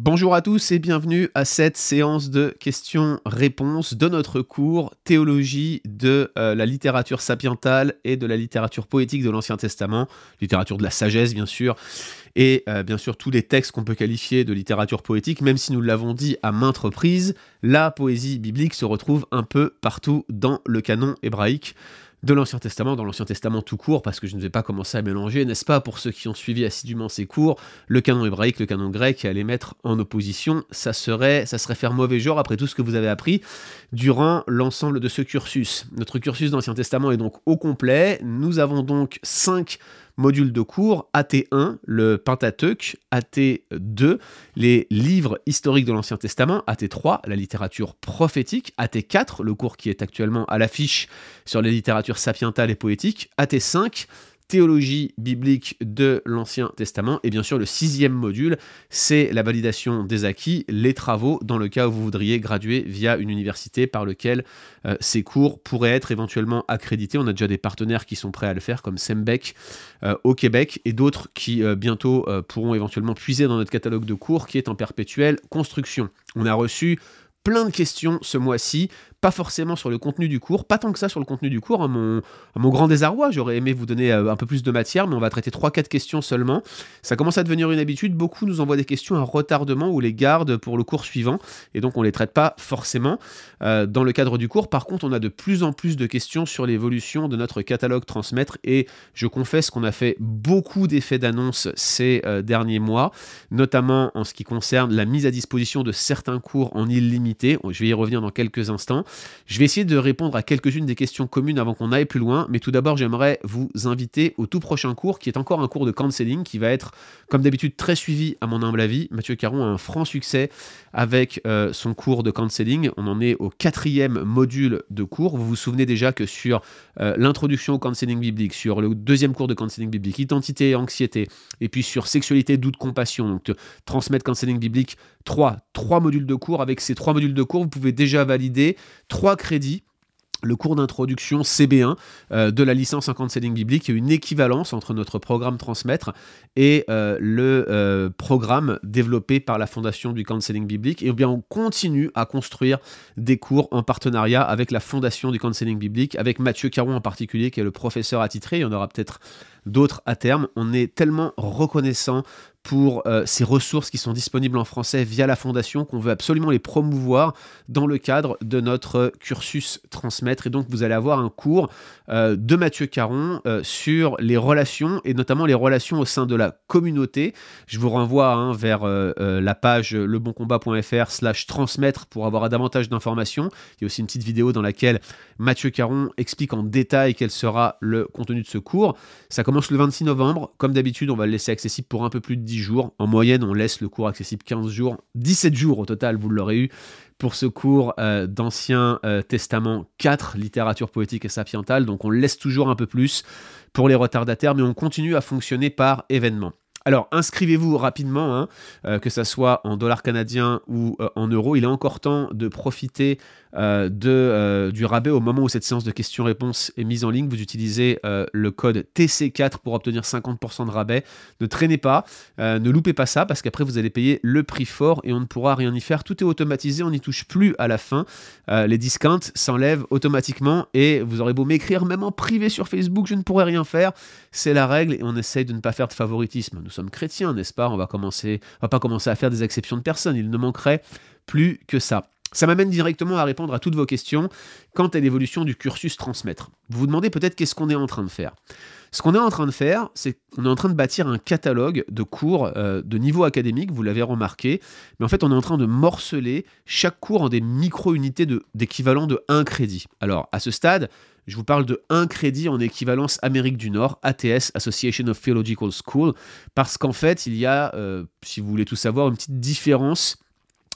Bonjour à tous et bienvenue à cette séance de questions-réponses de notre cours Théologie de euh, la littérature sapientale et de la littérature poétique de l'Ancien Testament, littérature de la sagesse bien sûr, et euh, bien sûr tous les textes qu'on peut qualifier de littérature poétique, même si nous l'avons dit à maintes reprises, la poésie biblique se retrouve un peu partout dans le canon hébraïque de l'Ancien Testament, dans l'Ancien Testament tout court, parce que je ne vais pas commencer à mélanger, n'est-ce pas, pour ceux qui ont suivi assidûment ces cours, le canon hébraïque, le canon grec, et à les mettre en opposition, ça serait, ça serait faire mauvais genre après tout ce que vous avez appris durant l'ensemble de ce cursus. Notre cursus d'Ancien Testament est donc au complet, nous avons donc cinq module de cours, AT1, le Pentateuque, AT2, les livres historiques de l'Ancien Testament, AT3, la littérature prophétique, AT4, le cours qui est actuellement à l'affiche sur les littératures sapientales et poétiques, AT5, théologie biblique de l'Ancien Testament. Et bien sûr, le sixième module, c'est la validation des acquis, les travaux, dans le cas où vous voudriez graduer via une université par lequel euh, ces cours pourraient être éventuellement accrédités. On a déjà des partenaires qui sont prêts à le faire, comme Sembec euh, au Québec, et d'autres qui euh, bientôt pourront éventuellement puiser dans notre catalogue de cours qui est en perpétuelle construction. On a reçu plein de questions ce mois-ci pas forcément sur le contenu du cours, pas tant que ça sur le contenu du cours, à mon, grand désarroi. J'aurais aimé vous donner euh, un peu plus de matière, mais on va traiter 3-4 questions seulement. Ça commence à devenir une habitude. Beaucoup nous envoient des questions à retardement ou les gardent pour le cours suivant, et donc on les traite pas forcément euh, dans le cadre du cours. Par contre, on a de plus en plus de questions sur l'évolution de notre catalogue transmettre, et je confesse qu'on a fait beaucoup d'effets d'annonce ces euh, derniers mois, notamment en ce qui concerne la mise à disposition de certains cours en illimité. Je vais y revenir dans quelques instants. Je vais essayer de répondre à quelques-unes des questions communes avant qu'on aille plus loin, mais tout d'abord j'aimerais vous inviter au tout prochain cours qui est encore un cours de counseling qui va être comme d'habitude très suivi à mon humble avis. Mathieu Caron a un franc succès avec euh, son cours de counseling. On en est au quatrième module de cours. Vous vous souvenez déjà que sur euh, l'introduction au counseling biblique, sur le deuxième cours de counseling biblique, identité et anxiété, et puis sur sexualité, doute, compassion, donc transmettre counseling biblique, trois, trois modules de cours. Avec ces trois modules de cours, vous pouvez déjà valider trois crédits le cours d'introduction CB1 euh, de la licence en counseling biblique, il y a une équivalence entre notre programme transmettre et euh, le euh, programme développé par la fondation du counseling biblique. Et bien on continue à construire des cours en partenariat avec la fondation du counseling biblique, avec Mathieu Caron en particulier, qui est le professeur attitré. Il y en aura peut-être d'autres à terme. On est tellement reconnaissant pour euh, ces ressources qui sont disponibles en français via la fondation, qu'on veut absolument les promouvoir dans le cadre de notre cursus transmettre. Et donc vous allez avoir un cours euh, de Mathieu Caron euh, sur les relations, et notamment les relations au sein de la communauté. Je vous renvoie hein, vers la page leboncombat.fr slash transmettre pour avoir davantage d'informations. Il y a aussi une petite vidéo dans laquelle Mathieu Caron explique en détail quel sera le contenu de ce cours. Ça commence le 26 novembre. Comme d'habitude, on va le laisser accessible pour un peu plus de 10 jours. En moyenne, on laisse le cours accessible 15 jours. 17 jours au total, vous l'aurez eu pour ce cours euh, d'Ancien euh, Testament 4, littérature poétique et sapientale. Donc on laisse toujours un peu plus pour les retardataires, mais on continue à fonctionner par événement. Alors, inscrivez-vous rapidement, hein, euh, que ce soit en dollars canadiens ou euh, en euros. Il est encore temps de profiter euh, du rabais au moment où cette séance de questions-réponses est mise en ligne. Vous utilisez le code TC4 pour obtenir 50% de rabais. Ne traînez pas, ne loupez pas ça, parce qu'après vous allez payer le prix fort et on ne pourra rien y faire. Tout est automatisé, on n'y touche plus à la fin. les discounts s'enlèvent automatiquement et vous aurez beau m'écrire, même en privé sur Facebook, je ne pourrai rien faire. C'est la règle et on essaye de ne pas faire de favoritisme. Nous sommes chrétiens, n'est-ce pas? On va commencer, on va pas commencer à faire des exceptions de personne. Il ne manquerait plus que ça. Ça m'amène directement à répondre à toutes vos questions quant à l'évolution du cursus transmettre? Vous vous demandez peut-être qu'est-ce qu'on est en train de faire. Ce qu'on est en train de faire, c'est qu'on est en train de bâtir un catalogue de cours euh, de niveau académique, vous l'avez remarqué, mais en fait on est en train de morceler chaque cours en des micro-unités d'équivalent de, 1 crédit. Alors à ce stade, je vous parle de un crédit en équivalence Amérique du Nord, ATS, Association of Theological School, parce qu'en fait, il y a, euh, si vous voulez tout savoir, une petite différence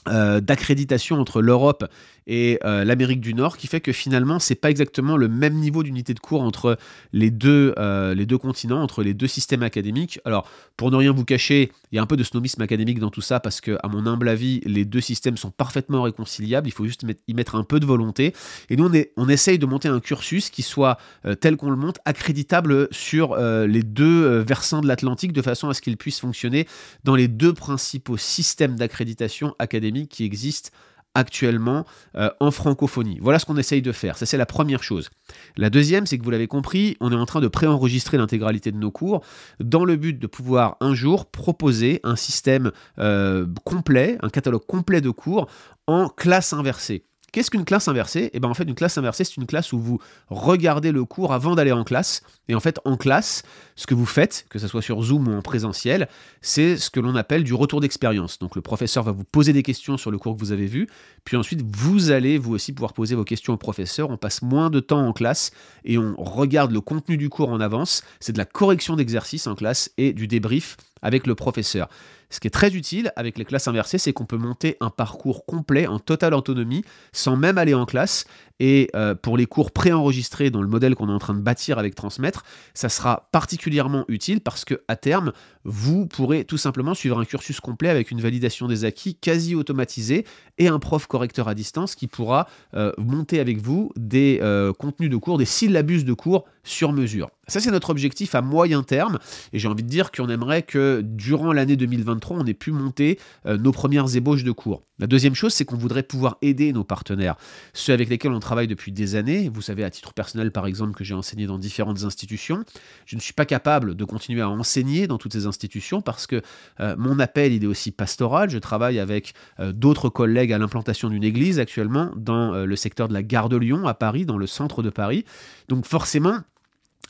euh, d'accréditation entre l'Europe et euh, l'Amérique du Nord qui fait que finalement c'est pas exactement le même niveau d'unité de cours entre les deux, euh, les deux continents, entre les deux systèmes académiques. Alors pour ne rien vous cacher, il y a un peu de snobisme académique dans tout ça parce que à mon humble avis, les deux systèmes sont parfaitement réconciliables, il faut juste y mettre un peu de volonté. Et nous on, essaye de monter un cursus qui soit tel qu'on le monte, accréditable sur les deux versants de l'Atlantique de façon à ce qu'il puisse fonctionner dans les deux principaux systèmes d'accréditation académique qui existe actuellement euh, en francophonie. Voilà ce qu'on essaye de faire. Ça, c'est la première chose. La deuxième, c'est que vous l'avez compris, on est en train de préenregistrer l'intégralité de nos cours dans le but de pouvoir un jour proposer un système euh, complet, un catalogue complet de cours en classe inversée. Qu'est-ce qu'une classe inversée? Eh bien en fait une classe inversée c'est une classe où vous regardez le cours avant d'aller en classe. Et en fait en classe, ce que vous faites, que ce soit sur Zoom ou en présentiel, c'est ce que l'on appelle du retour d'expérience. Donc le professeur va vous poser des questions sur le cours que vous avez vu, puis ensuite vous allez vous aussi pouvoir poser vos questions au professeur. On passe moins de temps en classe et on regarde le contenu du cours en avance. C'est de la correction d'exercice en classe et du débrief avec le professeur. Ce qui est très utile avec les classes inversées, c'est qu'on peut monter un parcours complet en totale autonomie sans même aller en classe. Et euh, pour les cours préenregistrés dans le modèle qu'on est en train de bâtir avec Transmettre, ça sera particulièrement utile parce que à terme, vous pourrez tout simplement suivre un cursus complet avec une validation des acquis quasi automatisée et un prof correcteur à distance qui pourra euh, monter avec vous des euh, contenus de cours, des syllabus de cours sur mesure. Ça, c'est notre objectif à moyen terme. Et j'ai envie de dire qu'on aimerait que durant l'année 2023, on ait pu monter nos premières ébauches de cours. La deuxième chose, c'est qu'on voudrait pouvoir aider nos partenaires, ceux avec lesquels on travaille depuis des années. Vous savez, à titre personnel, par exemple, que j'ai enseigné dans différentes institutions. Je ne suis pas capable de continuer à enseigner dans toutes ces institutions parce que euh, mon appel, il est aussi pastoral. Je travaille avec euh, d'autres collègues à l'implantation d'une église actuellement dans le secteur de la gare de Lyon, à Paris, dans le centre de Paris. Donc forcément,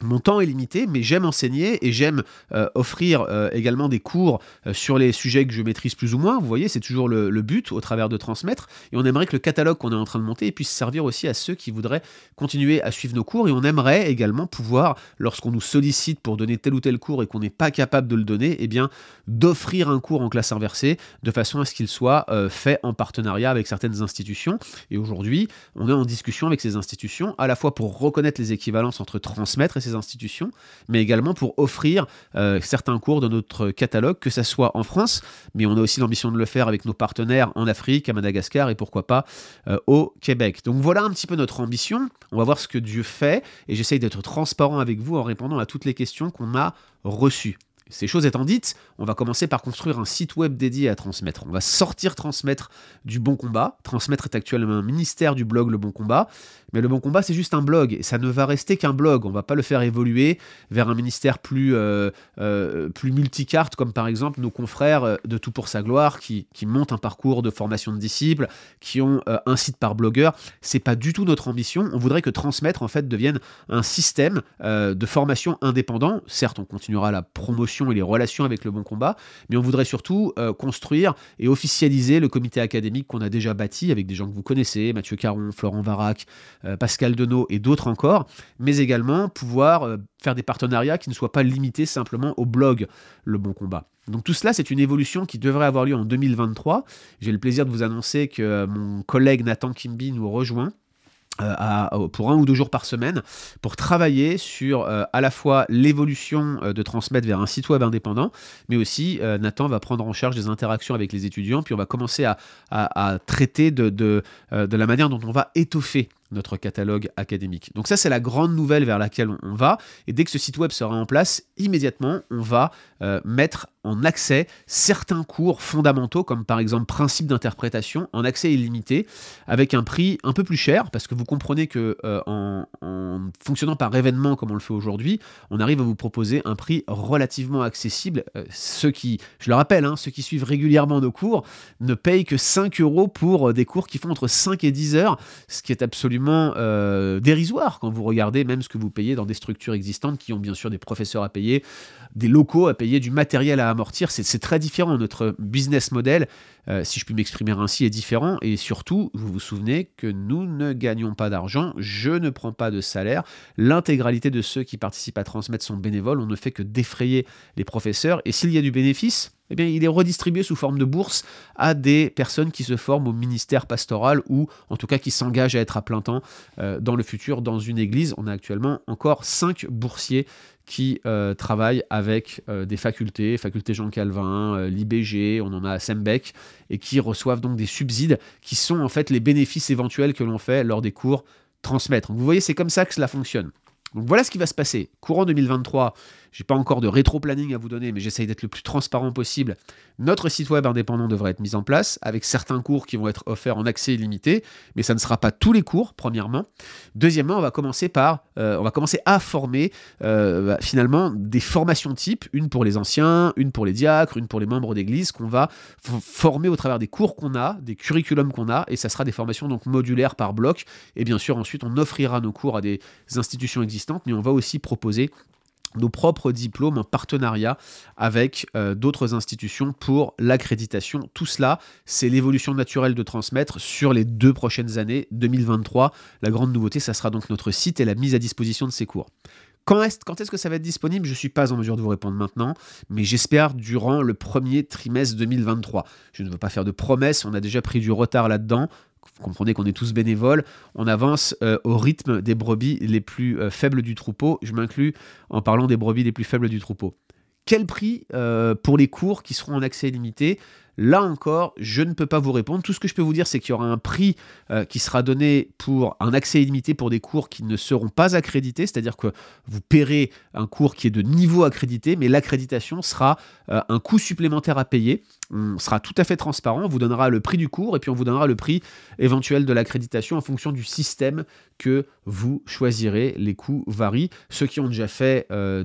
mon temps est limité, mais j'aime enseigner et j'aime euh, offrir euh, également des cours euh, sur les sujets que je maîtrise plus ou moins. Vous voyez, c'est toujours le, but au travers de transmettre. Et on aimerait que le catalogue qu'on est en train de monter puisse servir aussi à ceux qui voudraient continuer à suivre nos cours. Et on aimerait également pouvoir, lorsqu'on nous sollicite pour donner tel ou tel cours et qu'on n'est pas capable de le donner, eh bien, d'offrir un cours en classe inversée de façon à ce qu'il soit fait en partenariat avec certaines institutions. Et aujourd'hui, on est en discussion avec ces institutions, à la fois pour reconnaître les équivalences entre transmettre et ces institutions, mais également pour offrir euh, certains cours dans notre catalogue, que ce soit en France, mais on a aussi l'ambition de le faire avec nos partenaires en Afrique, à Madagascar et pourquoi pas euh, au Québec. Donc voilà un petit peu notre ambition. On va voir ce que Dieu fait et j'essaye d'être transparent avec vous en répondant à toutes les questions qu'on a reçues. Ces choses étant dites, on va commencer par construire un site web dédié à Transmettre. On va sortir Transmettre du Bon Combat. Transmettre est actuellement un ministère du blog Le Bon Combat. Mais Le Bon Combat, c'est juste un blog. Et ça ne va rester qu'un blog. On va pas le faire évoluer vers un ministère plus, euh, euh, multicarte, comme par exemple nos confrères euh, de Tout pour sa gloire, qui, qui montent un parcours de formation de disciples, qui ont un site par blogueur. C'est pas du tout notre ambition. On voudrait que Transmettre, en fait, devienne un système de formation indépendant. Certes, on continuera la promotion et les relations avec le bon combat, mais on voudrait surtout euh, construire et officialiser le comité académique qu'on a déjà bâti avec des gens que vous connaissez, Mathieu Caron, Florent Varac, euh, Pascal Denot et d'autres encore, mais également pouvoir euh, faire des partenariats qui ne soient pas limités simplement au blog Le Bon Combat. Donc tout cela, c'est une évolution qui devrait avoir lieu en 2023. J'ai le plaisir de vous annoncer que mon collègue Nathan Kimby nous rejoint euh, pour un ou deux jours par semaine pour travailler sur euh, à la fois l'évolution euh, de transmettre vers un site web indépendant, mais aussi Nathan va prendre en charge des interactions avec les étudiants, puis on va commencer à, traiter de la manière dont on va étoffer notre catalogue académique. Donc ça, c'est la grande nouvelle vers laquelle on va. Et dès que ce site web sera en place, immédiatement, on va euh, mettre en accès certains cours fondamentaux, comme par exemple principe d'interprétation, en accès illimité, avec un prix un peu plus cher, parce que vous comprenez que euh, en, fonctionnant par événement comme on le fait aujourd'hui, on arrive à vous proposer un prix relativement accessible. Euh, ceux qui, je le rappelle, hein, ceux qui suivent régulièrement nos cours ne payent que 5 euros pour des cours qui font entre 5 et 10 heures, ce qui est absolument euh, dérisoire quand vous regardez même ce que vous payez dans des structures existantes qui ont bien sûr des professeurs à payer, des locaux à payer, du matériel à C'est très différent. Notre business model, euh, si je puis m'exprimer ainsi, est différent. Et surtout, vous vous souvenez que nous ne gagnons pas d'argent, je ne prends pas de salaire. L'intégralité de ceux qui participent à transmettre sont bénévoles. On ne fait que défrayer les professeurs. Et s'il y a du bénéfice, eh bien, il est redistribué sous forme de bourse à des personnes qui se forment au ministère pastoral ou en tout cas qui s'engagent à être à plein temps euh, dans le futur dans une église. On a actuellement encore 5 boursiers qui euh, travaillent avec euh, des facultés, faculté Jean Calvin, l'IBG, on en a à Sembec, et qui reçoivent donc des subsides qui sont en fait les bénéfices éventuels que l'on fait lors des cours transmettre. vous voyez, c'est comme ça que cela fonctionne. Donc voilà ce qui va se passer. Courant 2023, j'ai pas encore de rétro-planning à vous donner, mais j'essaye d'être le plus transparent possible. Notre site web indépendant devrait être mis en place, avec certains cours qui vont être offerts en accès illimité, mais ça ne sera pas tous les cours, premièrement. Deuxièmement, on va commencer par, euh, on va commencer à former euh, bah, finalement des formations types, une pour les anciens, une pour les diacres, une pour les membres d'église, qu'on va former au travers des cours qu'on a, des curriculums qu'on a, et ça sera des formations donc modulaires par bloc. Et bien sûr, ensuite, on offrira nos cours à des institutions existantes, mais on va aussi proposer nos propres diplômes en partenariat avec euh, d'autres institutions pour l'accréditation. Tout cela, c'est l'évolution naturelle de transmettre sur les deux prochaines années, 2023. La grande nouveauté, ça sera donc notre site et la mise à disposition de ces cours. Quand est-ce que ça va être disponible? Je ne suis pas en mesure de vous répondre maintenant, mais j'espère durant le premier trimestre 2023. Je ne veux pas faire de promesses, on a déjà pris du retard là-dedans vous comprenez qu'on est tous bénévoles, on avance euh, au rythme des brebis les plus euh, faibles du troupeau. Je m'inclus en parlant des brebis les plus faibles du troupeau. Quel prix euh, pour les cours qui seront en accès limité Là encore, je ne peux pas vous répondre. Tout ce que je peux vous dire, c'est qu'il y aura un prix euh, qui sera donné pour un accès illimité pour des cours qui ne seront pas accrédités, c'est-à-dire que vous paierez un cours qui est de niveau accrédité, mais l'accréditation sera euh, un coût supplémentaire à payer. On sera tout à fait transparent, on vous donnera le prix du cours et puis on vous donnera le prix éventuel de l'accréditation en fonction du système que vous choisirez. Les coûts varient. Ceux qui ont déjà fait euh,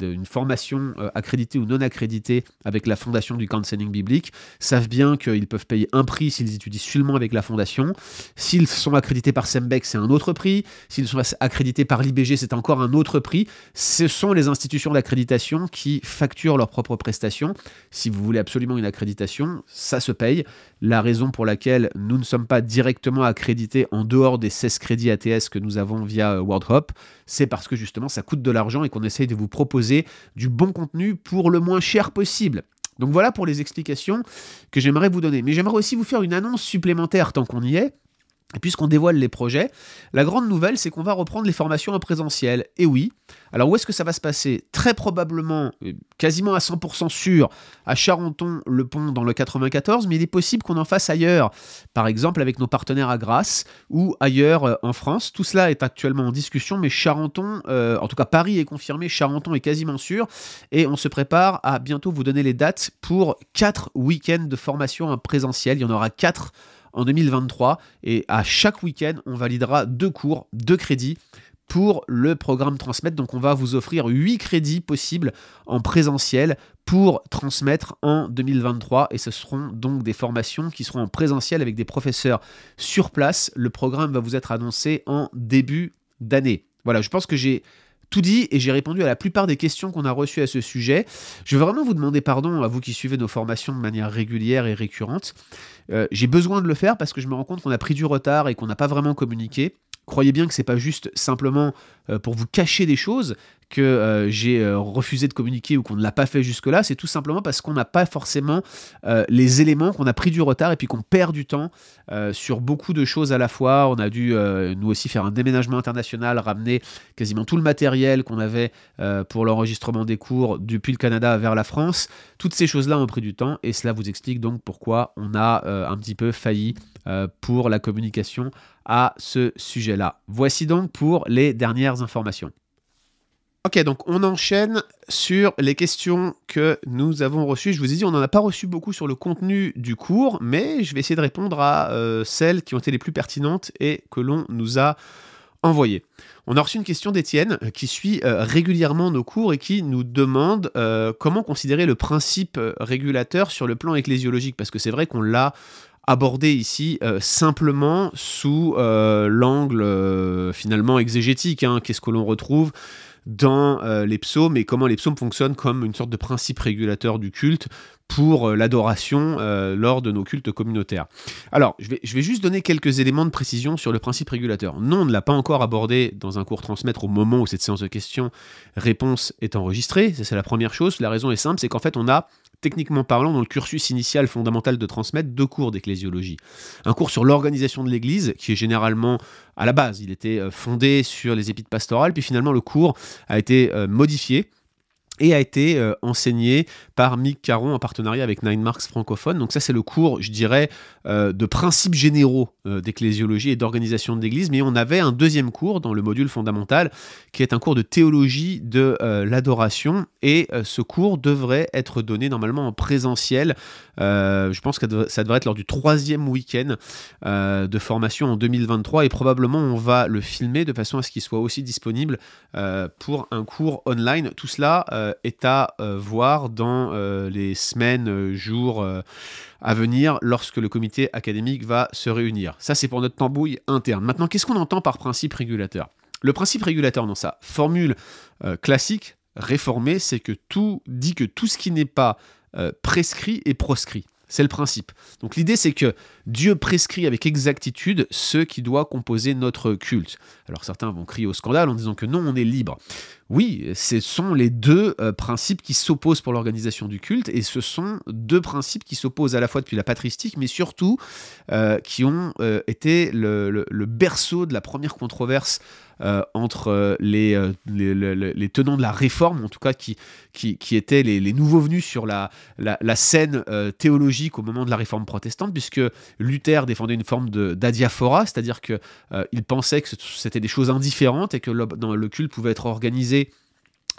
une formation accréditée ou non accréditée avec la fondation du counseling biblique, savent bien qu'ils peuvent payer un prix s'ils étudient seulement avec la fondation. S'ils sont accrédités par Sembec, c'est un autre prix. S'ils sont accrédités par l'IBG, c'est encore un autre prix. Ce sont les institutions d'accréditation qui facturent leurs propres prestations. Si vous voulez absolument une accréditation, ça se paye. La raison pour laquelle nous ne sommes pas directement accrédités en dehors des 16 crédits ATS que nous avons via WorldHop, c'est parce que justement ça coûte de l'argent et qu'on essaye de vous proposer du bon contenu pour le moins cher possible. Donc voilà pour les explications que j'aimerais vous donner. Mais j'aimerais aussi vous faire une annonce supplémentaire tant qu'on y est. Puisqu'on dévoile les projets, la grande nouvelle, c'est qu'on va reprendre les formations en présentiel. Et oui, alors où est-ce que ça va se passer? Très probablement, euh, quasiment à 100% sûr, à Charenton-le-Pont dans le 94, mais il est possible qu'on en fasse ailleurs, par exemple avec nos partenaires à Grasse ou ailleurs euh, en France. Tout cela est actuellement en discussion, mais Charenton, euh, en tout cas Paris est confirmé, Charenton est quasiment sûr, et on se prépare à bientôt vous donner les dates pour 4 week-ends de formation en présentiel. Il y en aura 4 en 2023. Et à chaque week-end, on validera deux cours, deux crédits pour le programme Transmettre. Donc on va vous offrir 8 crédits possibles en présentiel pour transmettre en 2023 et ce seront donc des formations qui seront en présentiel avec des professeurs sur place. Le programme va vous être annoncé en début d'année. Voilà, je pense que j'ai tout dit et j'ai répondu à la plupart des questions qu'on a reçues à ce sujet. Je veux vraiment vous demander pardon à vous qui suivez nos formations de manière régulière et récurrente. Euh, j'ai besoin de le faire parce que je me rends compte qu'on a pris du retard et qu'on n'a pas vraiment communiqué. Croyez bien que c'est pas juste simplement euh, pour vous cacher des choses, que euh, j'ai euh, refusé de communiquer ou qu'on ne l'a pas fait jusque-là, c'est tout simplement parce qu'on n'a pas forcément les éléments, qu'on a pris du retard et puis qu'on perd du temps sur beaucoup de choses à la fois. On a dû nous aussi faire un déménagement international, ramener quasiment tout le matériel qu'on avait pour l'enregistrement des cours depuis le Canada vers la France. Toutes ces choses-là ont pris du temps et cela vous explique donc pourquoi on a un petit peu failli pour la communication à ce sujet-là. Voici donc pour les dernières informations. Ok, donc on enchaîne sur les questions que nous avons reçues. Je vous ai dit, on n'en a pas reçu beaucoup sur le contenu du cours, mais je vais essayer de répondre à euh, celles qui ont été les plus pertinentes et que l'on nous a envoyées. On a reçu une question d'Étienne euh, qui suit euh, régulièrement nos cours et qui nous demande comment considérer le principe régulateur sur le plan ecclésiologique, parce que c'est vrai qu'on l'a abordé ici simplement sous l'angle finalement exégétique. Hein. Qu'est-ce que l'on retrouve dans euh, les psaumes et comment les psaumes fonctionnent comme une sorte de principe régulateur du culte pour euh, l'adoration euh, lors de nos cultes communautaires. Alors, je vais, je vais juste donner quelques éléments de précision sur le principe régulateur. Non, on ne l'a pas encore abordé dans un cours transmettre au moment où cette séance de questions-réponses est enregistrée. C'est la première chose. La raison est simple, c'est qu'en fait, on a techniquement parlant, dans le cursus initial fondamental de transmettre deux cours d'ecclésiologie. Un cours sur l'organisation de l'Église, qui est généralement à la base, il était euh, fondé sur les épîtres pastorales, puis finalement le cours a été euh, modifié et a été euh, enseigné par Mick Caron en partenariat avec Nine Marks francophone. Donc ça c'est le cours, je dirais, euh, de principes généraux euh, d'ecclésiologie et d'organisation de l'Église, mais on avait un deuxième cours dans le module fondamental qui est un cours de théologie de l'adoration et ce cours devrait être donné normalement en présentiel. je pense que ça devrait être lors du troisième week-end de formation en 2023 et probablement on va le filmer de façon à ce qu'il soit aussi disponible pour un cours online. Tout cela euh, est à euh, voir dans euh, les semaines, jours à venir lorsque le comité académique va se réunir. Ça, c'est pour notre tambouille interne. Maintenant, qu'est-ce qu'on entend par principe régulateur? Le principe régulateur, dans sa formule classique, réformée, c'est que tout dit que tout ce qui n'est pas prescrit est proscrit. C'est le principe. Donc l'idée c'est que Dieu prescrit avec exactitude ce qui doit composer notre culte. Alors certains vont crier au scandale en disant que non, on est libre. Oui, ce sont les deux euh, principes qui s'opposent pour l'organisation du culte, et ce sont deux principes qui s'opposent à la fois depuis la patristique, mais surtout euh, qui ont euh, été le, berceau de la première controverse entre les, les, tenants de la réforme, en tout cas qui, étaient les, nouveaux venus sur la, scène théologique au moment de la réforme protestante, puisque Luther défendait une forme d'adiaphora, c'est-à-dire qu'il pensait que c'était des choses indifférentes et que le culte pouvait être organisé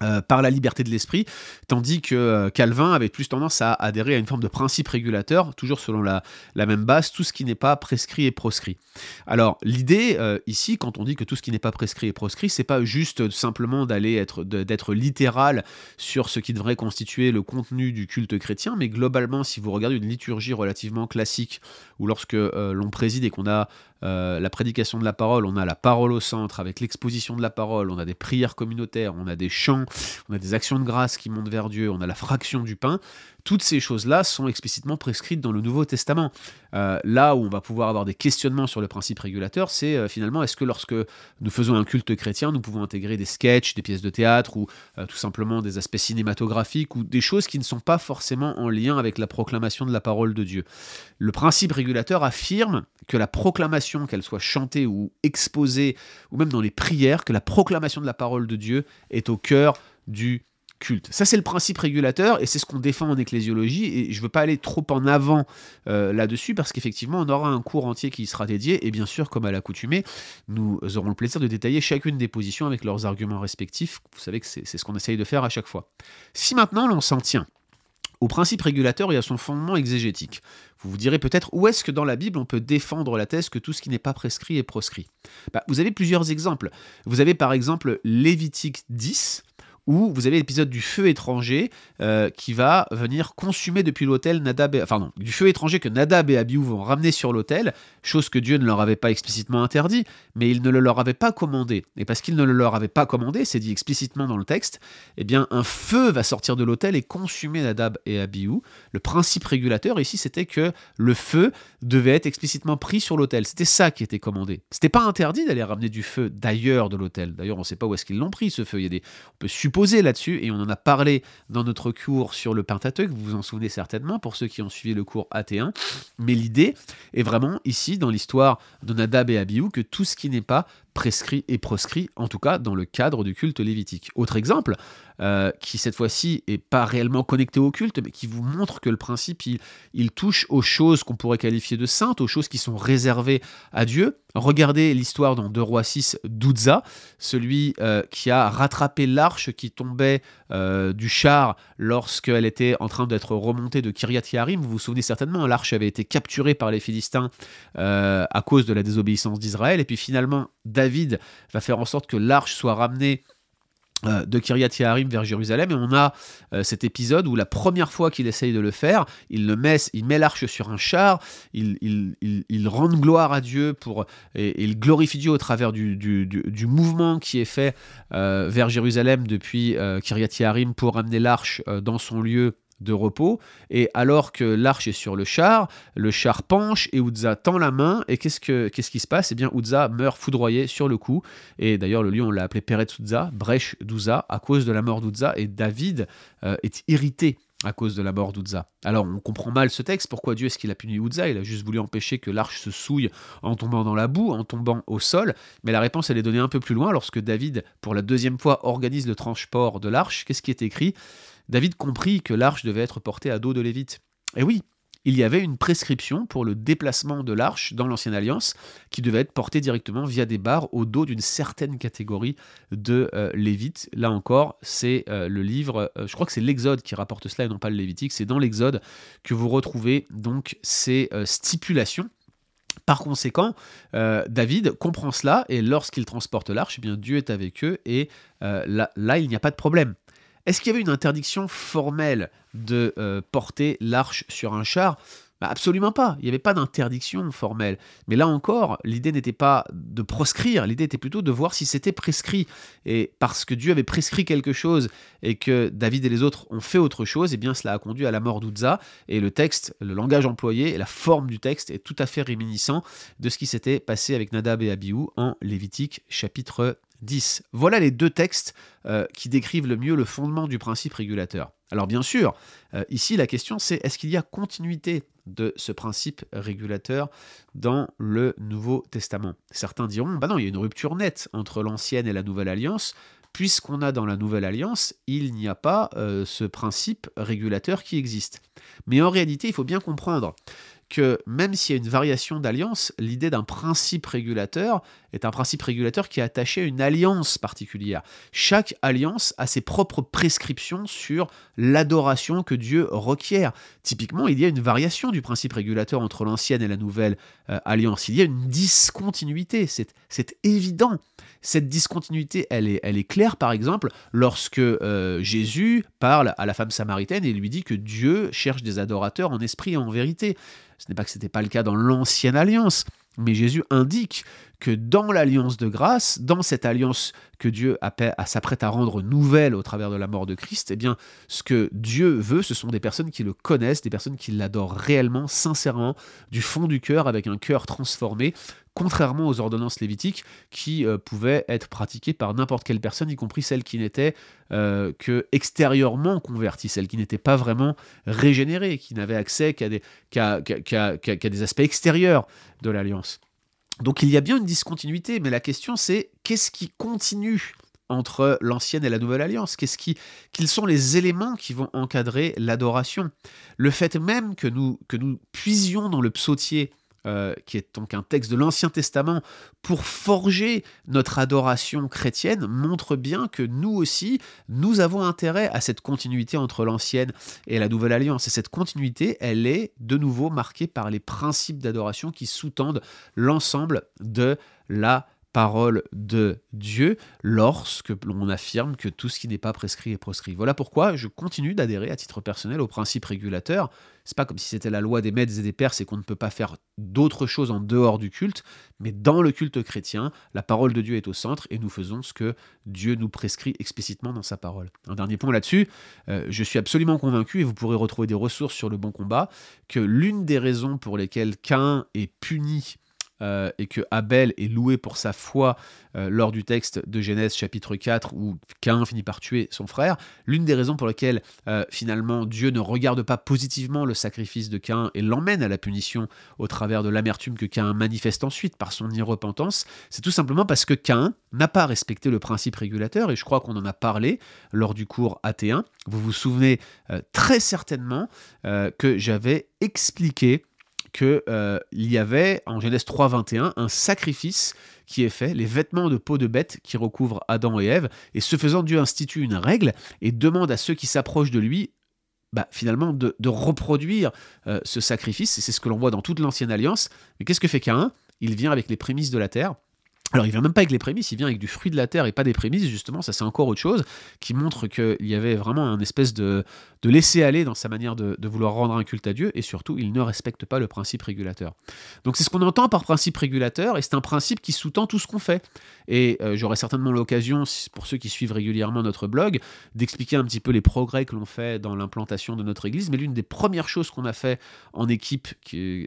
euh, par la liberté de l'esprit, tandis que euh, Calvin avait plus tendance à adhérer à une forme de principe régulateur, toujours selon la, même base, tout ce qui n'est pas prescrit et proscrit. Alors l'idée euh, ici, quand on dit que tout ce qui n'est pas prescrit et proscrit, c'est pas juste simplement d'aller être d'être littéral sur ce qui devrait constituer le contenu du culte chrétien, mais globalement, si vous regardez une liturgie relativement classique, où lorsque l'on préside et qu'on a euh, la prédication de la parole, on a la parole au centre avec l'exposition de la parole, on a des prières communautaires, on a des chants, on a des actions de grâce qui montent vers Dieu, on a la fraction du pain. Toutes ces choses-là sont explicitement prescrites dans le Nouveau Testament. Euh, là où on va pouvoir avoir des questionnements sur le principe régulateur, c'est euh, finalement est-ce que lorsque nous faisons un culte chrétien, nous pouvons intégrer des sketchs, des pièces de théâtre ou tout simplement des aspects cinématographiques ou des choses qui ne sont pas forcément en lien avec la proclamation de la parole de Dieu? Le principe régulateur affirme que la proclamation, qu'elle soit chantée ou exposée, ou même dans les prières, que la proclamation de la parole de Dieu est au cœur du Ça, c'est le principe régulateur et c'est ce qu'on défend en ecclésiologie. Et je ne veux pas aller trop en avant euh, là-dessus parce qu'effectivement, on aura un cours entier qui sera dédié. Et bien sûr, comme à l'accoutumée, nous aurons le plaisir de détailler chacune des positions avec leurs arguments respectifs. Vous savez que c'est ce qu'on essaye de faire à chaque fois. Si maintenant l'on s'en tient au principe régulateur et à son fondement exégétique. Vous vous direz peut-être où est-ce que dans la Bible on peut défendre la thèse que tout ce qui n'est pas prescrit est proscrit? Bah, Vous avez plusieurs exemples. Vous avez par exemple Lévitique 10, où vous avez l'épisode du feu étranger euh, qui va venir consumer depuis l'autel Nadab et, enfin non, du feu étranger que Nadab et Abiou vont ramener sur l'autel, chose que Dieu ne leur avait pas explicitement interdit, mais il ne le leur avait pas commandé. Et parce qu'il ne le leur avait pas commandé, c'est dit explicitement dans le texte, eh bien un feu va sortir de l'autel et consumer Nadab et Abiou. Le principe régulateur ici, c'était que le feu devait être explicitement pris sur l'autel. C'était ça qui était commandé. C'était pas interdit d'aller ramener du feu d'ailleurs de l'autel. D'ailleurs, on ne sait pas où est-ce qu'ils l'ont pris ce feu. Il y a des... On peut supposer là-dessus, et on en a parlé dans notre cours sur le Pentateuque, vous vous en souvenez certainement pour ceux qui ont suivi le cours AT1, mais l'idée est vraiment ici, dans l'histoire de Nadab et Abihu, que tout ce qui n'est pas prescrit et proscrit, en tout cas dans le cadre du culte lévitique. Autre exemple, euh, qui cette fois-ci est pas réellement connecté au culte, mais qui vous montre que le principe, il, touche aux choses qu'on pourrait qualifier de saintes, aux choses qui sont réservées à Dieu. Regardez l'histoire dans 2 Rois 6 d'Oudza, celui euh, qui a rattrapé l'arche qui tombait euh, du char lorsqu'elle était en train d'être remontée de Kiryat Yarim. Vous vous souvenez certainement, l'arche avait été capturée par les Philistins à cause de la désobéissance d'Israël, et puis finalement, David va faire en sorte que l'arche soit ramenée de Kiryat Yaharim vers Jérusalem. Et on a euh, cet épisode où la première fois qu'il essaye de le faire, il le met, il met l'arche sur un char, il, il, rend gloire à Dieu pour et, il glorifie Dieu au travers du, du, mouvement qui est fait euh, vers Jérusalem depuis Kiryat Yaharim pour amener l'arche dans son lieu de repos, et alors que l'arche est sur le char, le char penche et Uza tend la main, et qu'est-ce, que, qu'est-ce qui se passe? Eh bien, Uza meurt foudroyé sur le coup, et d'ailleurs le lion on l'a appelé Peretz Uza, brèche d'Uza, à cause de la mort d'Uza, et David euh, est irrité à cause de la mort d'Uza. Alors on comprend mal ce texte, pourquoi Dieu est-ce qu'il a puni Uza Il a juste voulu empêcher que l'arche se souille en tombant dans la boue, en tombant au sol, mais la réponse elle est donnée un peu plus loin. Lorsque David, pour la deuxième fois, organise le transport de l'arche. Qu'est-ce qui est écrit? David comprit que l'arche devait être portée à dos de Lévite. Et oui, il y avait une prescription pour le déplacement de l'arche dans l'Ancienne Alliance qui devait être portée directement via des barres au dos d'une certaine catégorie de euh, Lévites. Là encore, c'est euh, le livre, euh, je crois que c'est l'Exode qui rapporte cela et non pas le Lévitique. C'est dans l'Exode que vous retrouvez donc ces stipulations. Par conséquent, David comprend cela et lorsqu'il transporte l'arche, eh bien Dieu est avec eux et là, il n'y a pas de problème. Est-ce qu'il y avait une interdiction formelle de euh, porter l'arche sur un char? Bah, Absolument pas. Il n'y avait pas d'interdiction formelle. Mais là encore, l'idée n'était pas de proscrire, l'idée était plutôt de voir si c'était prescrit. Et parce que Dieu avait prescrit quelque chose et que David et les autres ont fait autre chose, eh bien cela a conduit à la mort d'Uza. Et le texte, le langage employé et la forme du texte est tout à fait réminiscent de ce qui s'était passé avec Nadab et Abihu en Lévitique chapitre 10. Voilà les deux textes euh, qui décrivent le mieux le fondement du principe régulateur. Alors bien sûr, euh, ici la question c'est est-ce qu'il y a continuité de ce principe régulateur dans le Nouveau Testament? Certains diront, bah non, il y a une rupture nette entre l'ancienne et la nouvelle alliance, puisqu'on a dans la nouvelle alliance, il n'y a pas euh, ce principe régulateur qui existe. Mais en réalité, il faut bien comprendre que même s'il y a une variation d'alliance, l'idée d'un principe régulateur est un principe régulateur qui est attaché à une alliance particulière. Chaque alliance a ses propres prescriptions sur l'adoration que Dieu requiert. Typiquement, il y a une variation du principe régulateur entre l'ancienne et la nouvelle euh, alliance. Il y a une discontinuité, c'est évident. Cette discontinuité, elle est, claire, par exemple, lorsque euh, Jésus parle à la femme samaritaine et lui dit que Dieu cherche des adorateurs en esprit et en vérité. Ce n'est pas que ce n'était pas le cas dans l'ancienne alliance, mais Jésus indique que dans l'alliance de grâce, dans cette alliance que Dieu s'apprête à rendre nouvelle au travers de la mort de Christ, eh bien, ce que Dieu veut, ce sont des personnes qui le connaissent, des personnes qui l'adorent réellement, sincèrement, du fond du cœur, avec un cœur transformé, contrairement aux ordonnances lévitiques qui euh, pouvaient être pratiquées par n'importe quelle personne, y compris celles qui n'étaient euh, que extérieurement converties, celles qui n'étaient pas vraiment régénérées, qui n'avaient accès qu'à des, des aspects extérieurs de l'alliance. Donc il y a bien une discontinuité, mais la question c'est qu'est-ce qui continue entre l'ancienne et la nouvelle alliance? Qu'est-ce qui, Quels sont les éléments qui vont encadrer l'adoration? Le fait même que nous, que nous puisions dans le psautier euh, qui est donc un texte de l'Ancien Testament, pour forger notre adoration chrétienne, montre bien que nous aussi, nous avons intérêt à cette continuité entre l'Ancienne et la Nouvelle Alliance. Et cette continuité, elle est de nouveau marquée par les principes d'adoration qui sous-tendent l'ensemble de la parole de Dieu lorsque l'on affirme que tout ce qui n'est pas prescrit est proscrit. Voilà pourquoi je continue d'adhérer à titre personnel au principe régulateur. C'est pas comme si c'était la loi des maîtres et des Perses et qu'on ne peut pas faire d'autres choses en dehors du culte, mais dans le culte chrétien, la parole de Dieu est au centre et nous faisons ce que Dieu nous prescrit explicitement dans sa parole. Un dernier point là-dessus, euh, je suis absolument convaincu, et vous pourrez retrouver des ressources sur le bon combat, que l'une des raisons pour lesquelles Cain est puni euh, et que Abel est loué pour sa foi euh, lors du texte de Genèse chapitre 4 où Cain finit par tuer son frère, l'une des raisons pour lesquelles euh, finalement Dieu ne regarde pas positivement le sacrifice de Cain et l'emmène à la punition au travers de l'amertume que Cain manifeste ensuite par son irrepentance, c'est tout simplement parce que Cain n'a pas respecté le principe régulateur et je crois qu'on en a parlé lors du cours AT1. Vous vous souvenez très certainement que j'avais expliqué qu'il euh, y avait en Genèse 3.21 un sacrifice qui est fait, les vêtements de peau de bête qui recouvrent Adam et Ève, et ce faisant Dieu institue une règle et demande à ceux qui s'approchent de lui bah, finalement de, reproduire euh, ce sacrifice, et c'est ce que l'on voit dans toute l'ancienne alliance. Mais qu'est-ce que fait Cain Il vient avec les prémices de la terre, alors il vient même pas avec les prémices, il vient avec du fruit de la terre et pas des prémices, justement, ça c'est encore autre chose, qui montre qu'il y avait vraiment un espèce de, laisser-aller dans sa manière de, vouloir rendre un culte à Dieu, et surtout, il ne respecte pas le principe régulateur. Donc c'est ce qu'on entend par principe régulateur, et c'est un principe qui sous-tend tout ce qu'on fait. Et euh, j'aurai certainement l'occasion, pour ceux qui suivent régulièrement notre blog, d'expliquer un petit peu les progrès que l'on fait dans l'implantation de notre église, mais l'une des premières choses qu'on a fait en équipe,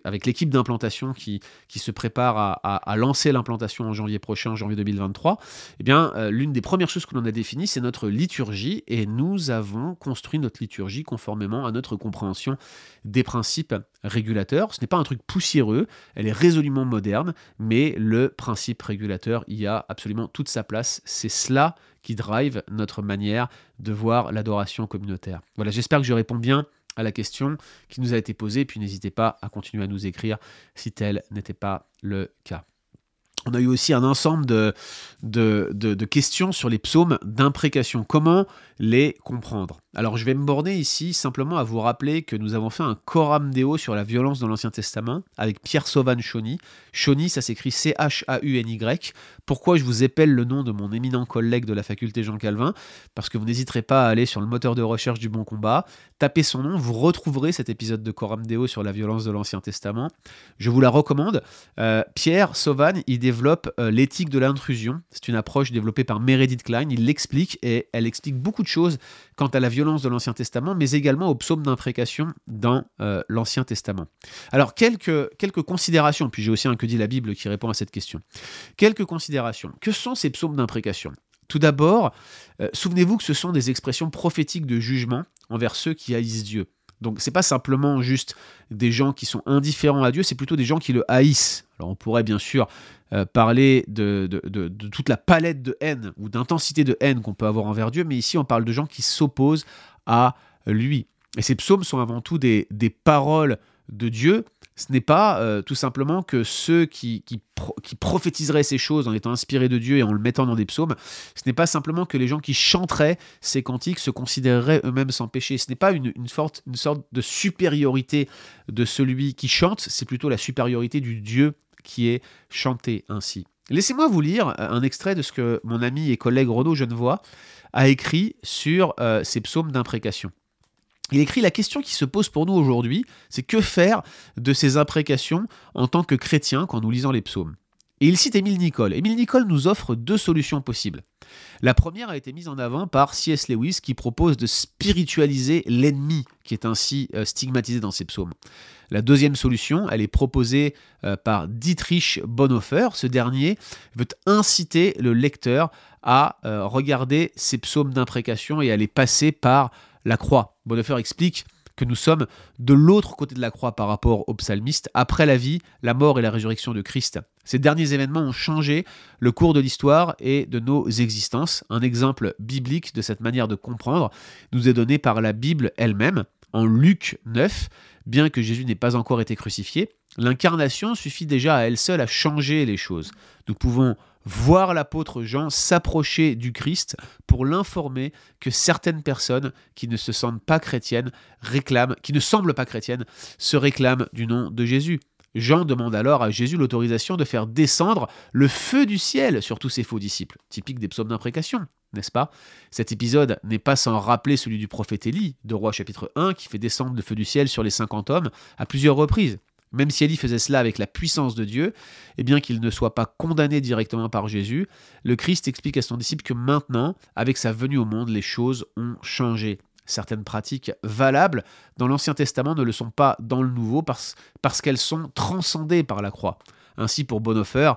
avec l'équipe d'implantation qui, se prépare à lancer l'implantation en janvier janvier prochain, janvier 2023, eh bien, euh, l'une des premières choses que l'on a définies, c'est notre liturgie, et nous avons construit notre liturgie conformément à notre compréhension des principes régulateurs. Ce n'est pas un truc poussiéreux, elle est résolument moderne, mais le principe régulateur y a absolument toute sa place. C'est cela qui drive notre manière de voir l'adoration communautaire. Voilà, j'espère que je réponds bien à la question qui nous a été posée, puis n'hésitez pas à continuer à nous écrire si tel n'était pas le cas. On a eu aussi un ensemble de, questions sur les psaumes d'imprécation. Comment les comprendre? Alors je vais me borner ici simplement à vous rappeler que nous avons fait un Coram Deo sur la violence dans l'Ancien Testament avec Pierre Sauvan Chauny. Chauny, ça s'écrit C-H-A-U-N-Y. Pourquoi je vous épelle le nom de mon éminent collègue de la faculté Jean Calvin? Parce que vous n'hésiterez pas à aller sur le moteur de recherche du Bon Combat, tapez son nom, vous retrouverez cet épisode de Coram Deo sur la violence de l'Ancien Testament. Je vous la recommande. Euh, Pierre Sauvan, il développe euh, l'éthique de l'intrusion. C'est une approche développée par Meredith Klein. Il l'explique et elle explique beaucoup de choses quant à la violence de l'Ancien Testament, mais également au psaume d'imprécation dans euh, l'Ancien Testament. Alors, quelques, quelques considérations, puis j'ai aussi un que dit la Bible qui répond à cette question. Quelques considérations. Que sont ces psaumes d'imprécation? Tout d'abord, euh, souvenez-vous que ce sont des expressions prophétiques de jugement envers ceux qui haïssent Dieu. Donc c'est pas simplement juste des gens qui sont indifférents à Dieu, c'est plutôt des gens qui le haïssent. Alors on pourrait bien sûr euh, parler de, toute la palette de haine ou d'intensité de haine qu'on peut avoir envers Dieu, mais ici on parle de gens qui s'opposent à lui. Et ces psaumes sont avant tout des, paroles de Dieu. Ce n'est pas euh, tout simplement que ceux qui, prophétiseraient ces choses en étant inspirés de Dieu et en le mettant dans des psaumes, ce n'est pas simplement que les gens qui chanteraient ces cantiques se considéreraient eux-mêmes sans péché. Ce n'est pas une, sorte, de supériorité de celui qui chante, c'est plutôt la supériorité du Dieu qui est chanté ainsi. Laissez-moi vous lire un extrait de ce que mon ami et collègue Renaud Genevois a écrit sur euh, ces psaumes d'imprécation. Il écrit la question qui se pose pour nous aujourd'hui, c'est que faire de ces imprécations en tant que chrétien quand nous lisons les psaumes? Et il cite Émile Nicole. Émile Nicole nous offre deux solutions possibles. La première a été mise en avant par C.S. Lewis qui propose de spiritualiser l'ennemi qui est ainsi euh, stigmatisé dans ses psaumes. La deuxième solution, elle est proposée euh, par Dietrich Bonhoeffer. Ce dernier veut inciter le lecteur à euh, regarder ces psaumes d'imprécation et à les passer par la croix. Bonhoeffer explique que nous sommes de l'autre côté de la croix par rapport aux psalmistes, après la vie, la mort et la résurrection de Christ. Ces derniers événements ont changé le cours de l'histoire et de nos existences. Un exemple biblique de cette manière de comprendre nous est donné par la Bible elle-même. En Luc 9, bien que Jésus n'ait pas encore été crucifié, l'incarnation suffit déjà à elle seule à changer les choses. Nous pouvons voir l'apôtre Jean s'approcher du Christ pour l'informer que certaines personnes qui ne se sentent pas chrétiennes réclament, qui ne semblent pas chrétiennes, se réclament du nom de Jésus. Jean demande alors à Jésus l'autorisation de faire descendre le feu du ciel sur tous ses faux disciples, typique des psaumes d'imprécation, n'est-ce pas? Cet épisode n'est pas sans rappeler celui du prophète Élie, de Roi chapitre 1, qui fait descendre le feu du ciel sur les 50 hommes à plusieurs reprises. Même si Élie faisait cela avec la puissance de Dieu, et bien qu'il ne soit pas condamné directement par Jésus, le Christ explique à son disciple que maintenant, avec sa venue au monde, les choses ont changé. Certaines pratiques valables dans l'Ancien Testament ne le sont pas dans le Nouveau parce, parce qu'elles sont transcendées par la croix. Ainsi, pour Bonhoeffer,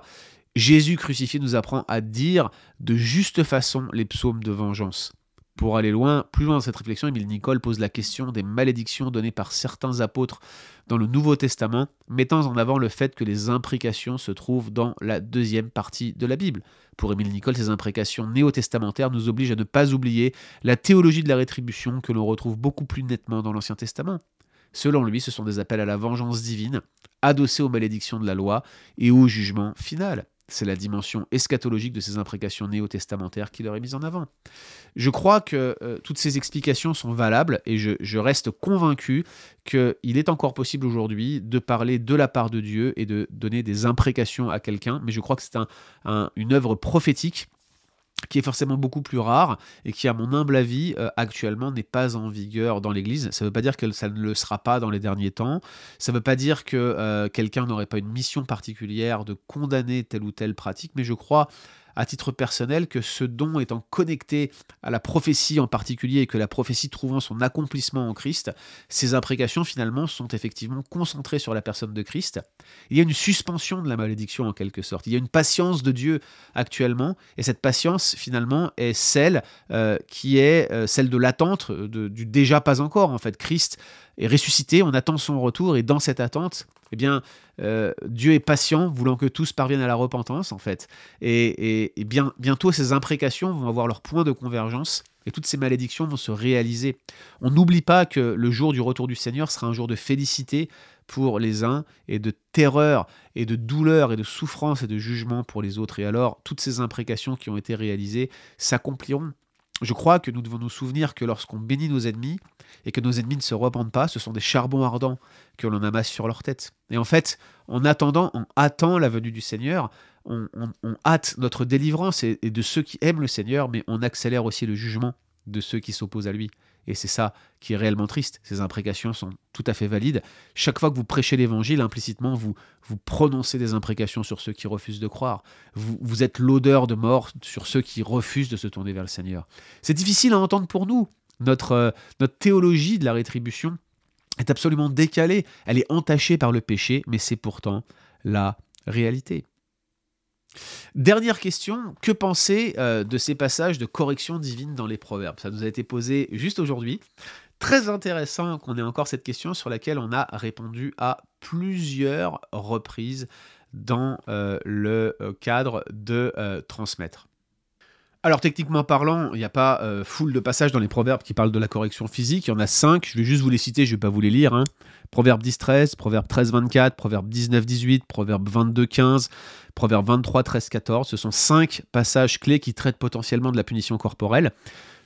Jésus crucifié nous apprend à dire de juste façon les psaumes de vengeance. Pour aller loin, plus loin dans cette réflexion, Émile Nicole pose la question des malédictions données par certains apôtres dans le Nouveau Testament, mettant en avant le fait que les imprécations se trouvent dans la deuxième partie de la Bible. Pour Émile Nicole, ces imprécations néo-testamentaires nous obligent à ne pas oublier la théologie de la rétribution que l'on retrouve beaucoup plus nettement dans l'Ancien Testament. Selon lui, ce sont des appels à la vengeance divine, adossés aux malédictions de la loi et au jugement final. C'est la dimension eschatologique de ces imprécations néo-testamentaires qui leur est mise en avant. Je crois que euh, toutes ces explications sont valables et je, reste convaincu qu'il est encore possible aujourd'hui de parler de la part de Dieu et de donner des imprécations à quelqu'un, mais je crois que c'est une œuvre prophétique qui est forcément beaucoup plus rare et qui, à mon humble avis, euh, actuellement n'est pas en vigueur dans l'Église. Ça ne veut pas dire que ça ne le sera pas dans les derniers temps. Ça ne veut pas dire que euh, quelqu'un n'aurait pas une mission particulière de condamner telle ou telle pratique, mais je crois à titre personnel que ce don étant connecté à la prophétie en particulier et que la prophétie trouvant son accomplissement en Christ, ces imprécations finalement sont effectivement concentrées sur la personne de Christ. Il y a une suspension de la malédiction en quelque sorte. Il y a une patience de Dieu actuellement et cette patience finalement est celle euh, qui est euh, celle de l'attente du déjà pas encore en fait. Christ est ressuscité, on attend son retour et dans cette attente, eh bien, euh, Dieu est patient, voulant que tous parviennent à la repentance, en fait. Et, bien, bientôt, ces imprécations vont avoir leur point de convergence et toutes ces malédictions vont se réaliser. On n'oublie pas que le jour du retour du Seigneur sera un jour de félicité pour les uns et de terreur et de douleur et de souffrance et de jugement pour les autres. Et alors, toutes ces imprécations qui ont été réalisées s'accompliront je crois que nous devons nous souvenir que lorsqu'on bénit nos ennemis et que nos ennemis ne se repentent pas, ce sont des charbons ardents que l'on amasse sur leur tête. Et en fait, en attendant, on attend la venue du Seigneur, on, hâte notre délivrance et de ceux qui aiment le Seigneur, mais on accélère aussi le jugement de ceux qui s'opposent à lui. Et c'est ça qui est réellement triste. Ces imprécations sont tout à fait valides. Chaque fois que vous prêchez l'évangile, implicitement, vous, vous prononcez des imprécations sur ceux qui refusent de croire. Vous, êtes l'odeur de mort sur ceux qui refusent de se tourner vers le Seigneur. C'est difficile à entendre pour nous. Notre, euh, notre théologie de la rétribution est absolument décalée. Elle est entachée par le péché, mais c'est pourtant la réalité. Dernière question, que penser euh, de ces passages de correction divine dans les proverbes? Ça nous a été posé juste aujourd'hui. Très intéressant qu'on ait encore cette question sur laquelle on a répondu à plusieurs reprises dans euh, le euh, cadre de transmettre. Alors techniquement parlant, il n'y a pas foule de passages dans les proverbes qui parlent de la correction physique. Il y en a cinq. Je vais juste vous les citer, je ne vais pas vous les lire. Hein. Proverbe 10-13, Proverbe 13-24, Proverbe 19-18, Proverbe 22-15, Proverbe 23, 13, 14. Ce sont cinq passages clés qui traitent potentiellement de la punition corporelle.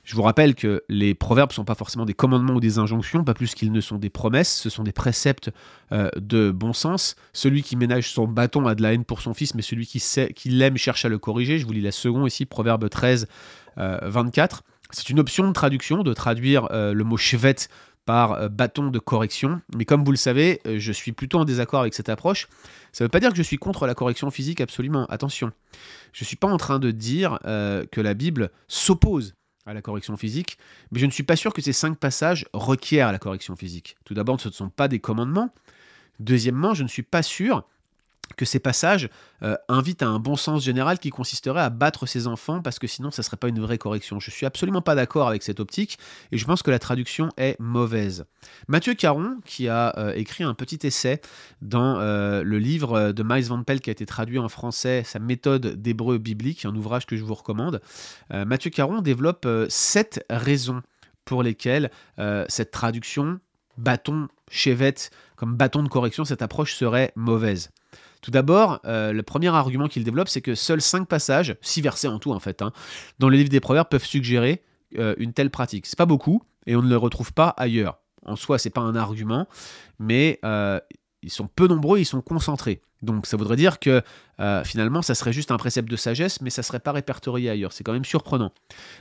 Je vous rappelle que les proverbes ne sont pas forcément des commandements ou des injonctions, pas plus qu'ils ne sont des promesses, ce sont des préceptes euh, de bon sens. Celui qui ménage son bâton a de la haine pour son fils, mais celui qui, l'aime cherche à le corriger. Je vous lis la seconde ici, Proverbe 13, 24. Euh, C'est une option de traduction, de traduire euh, le mot chevet par bâton de correction. Mais comme vous le savez, je suis plutôt en désaccord avec cette approche. Ça ne veut pas dire que je suis contre la correction physique, absolument. Attention, je ne suis pas en train de dire que la Bible s'oppose à la correction physique, mais je ne suis pas sûr que ces cinq passages requièrent la correction physique. Tout d'abord, ce ne sont pas des commandements. Deuxièmement, je ne suis pas sûr que ces passages euh, invitent à un bon sens général qui consisterait à battre ses enfants parce que sinon ça serait pas une vraie correction. Je suis absolument pas d'accord avec cette optique et je pense que la traduction est mauvaise. Mathieu Caron, qui a euh, écrit un petit essai dans euh, le livre de Miles Van Pelt qui a été traduit en français, sa méthode d'hébreu biblique, un ouvrage que je vous recommande, Mathieu Caron développe sept raisons pour lesquelles cette traduction bâton, chevette, comme bâton de correction, cette approche serait mauvaise. Tout d'abord, euh, le premier argument qu'il développe, c'est que seuls 5 passages, 6 versets en tout en fait, hein, dans le livre des Proverbes peuvent suggérer euh, une telle pratique. C'est pas beaucoup et on ne le retrouve pas ailleurs. En soi, c'est pas un argument, mais euh, ils sont peu nombreux, ils sont concentrés. Donc ça voudrait dire que euh, finalement ça serait juste un précepte de sagesse, mais ça serait pas répertorié ailleurs. C'est quand même surprenant.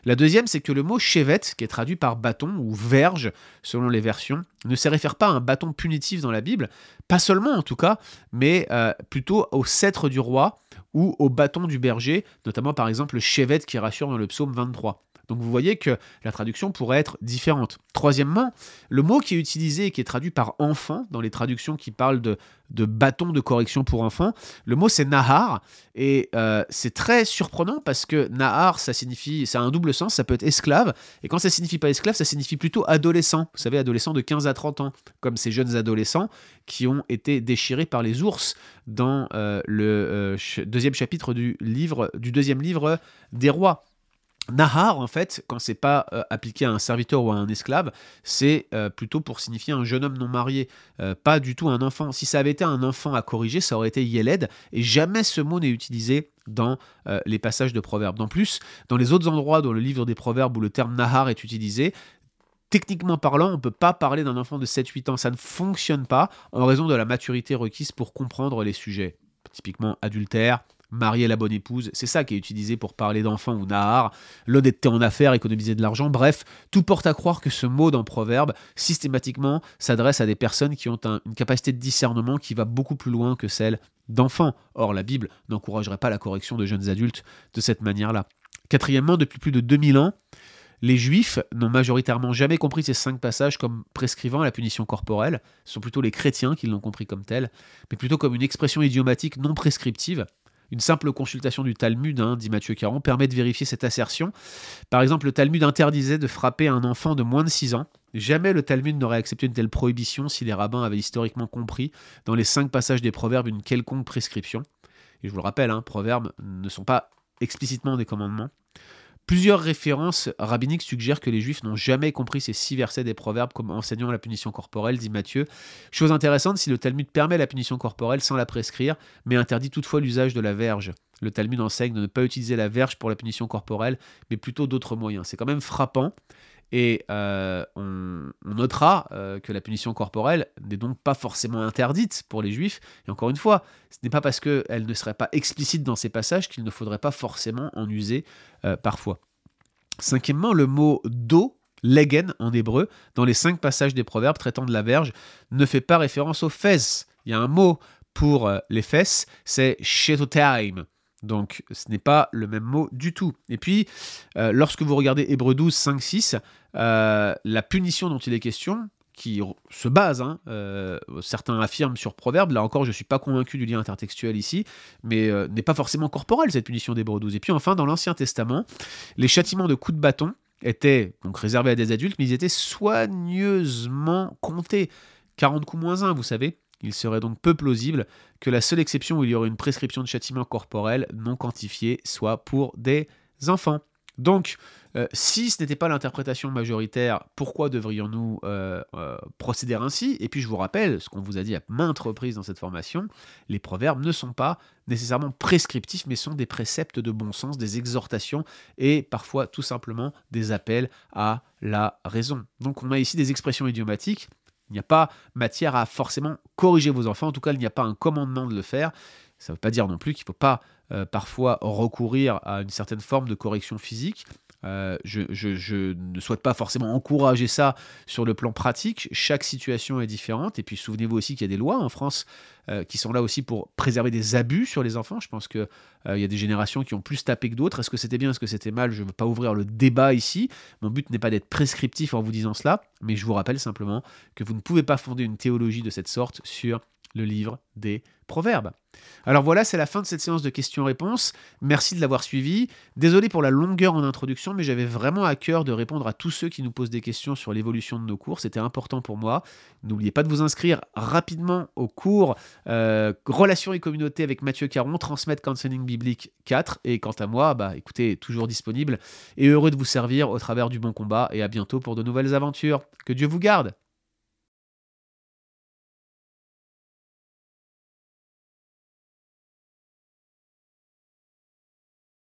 La deuxième, c'est que le mot chevette, qui est traduit par bâton ou verge selon les versions, ne se réfère pas à un bâton punitif dans la Bible, pas seulement en tout cas, mais euh, plutôt au sceptre du roi ou au bâton du berger, notamment par exemple le chevette qui rassure dans le psaume 23. Donc vous voyez que la traduction pourrait être différente. Troisièmement, le mot qui est utilisé et qui est traduit par enfant dans les traductions qui parlent de, de bâton de correction pour enfants, le mot c'est nahar et euh, c'est très surprenant parce que nahar ça signifie, ça a un double sens, ça peut être esclave et quand ça signifie pas esclave, ça signifie plutôt adolescent. Vous savez, adolescent de 15 à 30 ans, comme ces jeunes adolescents qui ont été déchirés par les ours dans euh, le euh, deuxième chapitre du livre, du deuxième livre des rois. Nahar, en fait, quand c'est pas euh, appliqué à un serviteur ou à un esclave, c'est euh, plutôt pour signifier un jeune homme non marié, euh, pas du tout un enfant. Si ça avait été un enfant à corriger, ça aurait été Yeled, et jamais ce mot n'est utilisé dans les passages de Proverbes. En plus, dans les autres endroits dans le livre des Proverbes où le terme Nahar est utilisé, techniquement parlant, on ne peut pas parler d'un enfant de 7-8 ans. Ça ne fonctionne pas en raison de la maturité requise pour comprendre les sujets. Typiquement adultère, marier la bonne épouse, c'est ça qui est utilisé pour parler d'enfant ou nahar, l'honnêteté en affaires, économiser de l'argent, bref, tout porte à croire que ce mot dans Proverbe, systématiquement, s'adresse à des personnes qui ont une capacité de discernement qui va beaucoup plus loin que celle d'enfants. Or, la Bible n'encouragerait pas la correction de jeunes adultes de cette manière-là. Quatrièmement, depuis plus de 2000 ans, les Juifs n'ont majoritairement jamais compris ces cinq passages comme prescrivant la punition corporelle. Ce sont plutôt les chrétiens qui l'ont compris comme tel, mais plutôt comme une expression idiomatique non prescriptive. Une simple consultation du Talmud, hein, dit Mathieu Caron, permet de vérifier cette assertion. Par exemple, le Talmud interdisait de frapper un enfant de moins de 6 ans. Jamais le Talmud n'aurait accepté une telle prohibition si les rabbins avaient historiquement compris dans les cinq passages des proverbes une quelconque prescription. Et je vous le rappelle, hein, proverbes ne sont pas explicitement des commandements. Plusieurs références rabbiniques suggèrent que les Juifs n'ont jamais compris ces six versets des Proverbes comme enseignant la punition corporelle, dit Matthieu. Chose intéressante, si le Talmud permet la punition corporelle sans la prescrire, mais interdit toutefois l'usage de la verge. Le Talmud enseigne de ne pas utiliser la verge pour la punition corporelle, mais plutôt d'autres moyens. C'est quand même frappant. Et euh, on, notera euh, que la punition corporelle n'est donc pas forcément interdite pour les juifs. Et encore une fois, ce n'est pas parce qu'elle ne serait pas explicite dans ces passages qu'il ne faudrait pas forcément en user euh, parfois. Cinquièmement, le mot do, legen en hébreu, dans les cinq passages des proverbes traitant de la verge, ne fait pas référence aux fesses. Il y a un mot pour les fesses, c'est shetotaim. Donc ce n'est pas le même mot du tout. Et puis, lorsque vous regardez Hébreu 12, 5, 6, euh, la punition dont il est question, qui se base, hein, euh, certains affirment sur Proverbe, là encore je ne suis pas convaincu du lien intertextuel ici, mais euh, n'est pas forcément corporelle cette punition d'Hébreu 12. Et puis enfin, dans l'Ancien Testament, les châtiments de coups de bâton étaient donc réservés à des adultes, mais ils étaient soigneusement comptés. 40 coups moins 1, vous savez. Il serait donc peu plausible que la seule exception où il y aurait une prescription de châtiment corporel non quantifié soit pour des enfants. Donc, euh, si ce n'était pas l'interprétation majoritaire, pourquoi devrions-nous euh, euh, procéder ainsi? Et puis je vous rappelle, ce qu'on vous a dit à maintes reprises dans cette formation, les proverbes ne sont pas nécessairement prescriptifs, mais sont des préceptes de bon sens, des exhortations et parfois tout simplement des appels à la raison. Donc on a ici des expressions idiomatiques. Il n'y a pas matière à forcément corriger vos enfants, en tout cas il n'y a pas un commandement de le faire. Ça ne veut pas dire non plus qu'il ne faut pas parfois recourir à une certaine forme de correction physique, euh, je, ne souhaite pas forcément encourager ça sur le plan pratique. Chaque situation est différente. Et puis souvenez-vous aussi qu'il y a des lois en France euh, qui sont là aussi pour préserver des abus sur les enfants. Je pense qu'il euh, y a des générations qui ont plus tapé que d'autres. Est-ce que c'était bien, est-ce que c'était mal? Je ne veux pas ouvrir le débat ici. Mon but n'est pas d'être prescriptif en vous disant cela, mais je vous rappelle simplement que vous ne pouvez pas fonder une théologie de cette sorte sur le livre des Proverbes. Alors voilà, c'est la fin de cette séance de questions-réponses. Merci de l'avoir suivi. Désolé pour la longueur en introduction, mais j'avais vraiment à cœur de répondre à tous ceux qui nous posent des questions sur l'évolution de nos cours. C'était important pour moi. N'oubliez pas de vous inscrire rapidement au cours euh, Relations et communauté avec Mathieu Caron, transmettre Counseling Biblique 4. Et quant à moi, bah écoutez, toujours disponible et heureux de vous servir au travers du bon combat. Et à bientôt pour de nouvelles aventures. Que Dieu vous garde.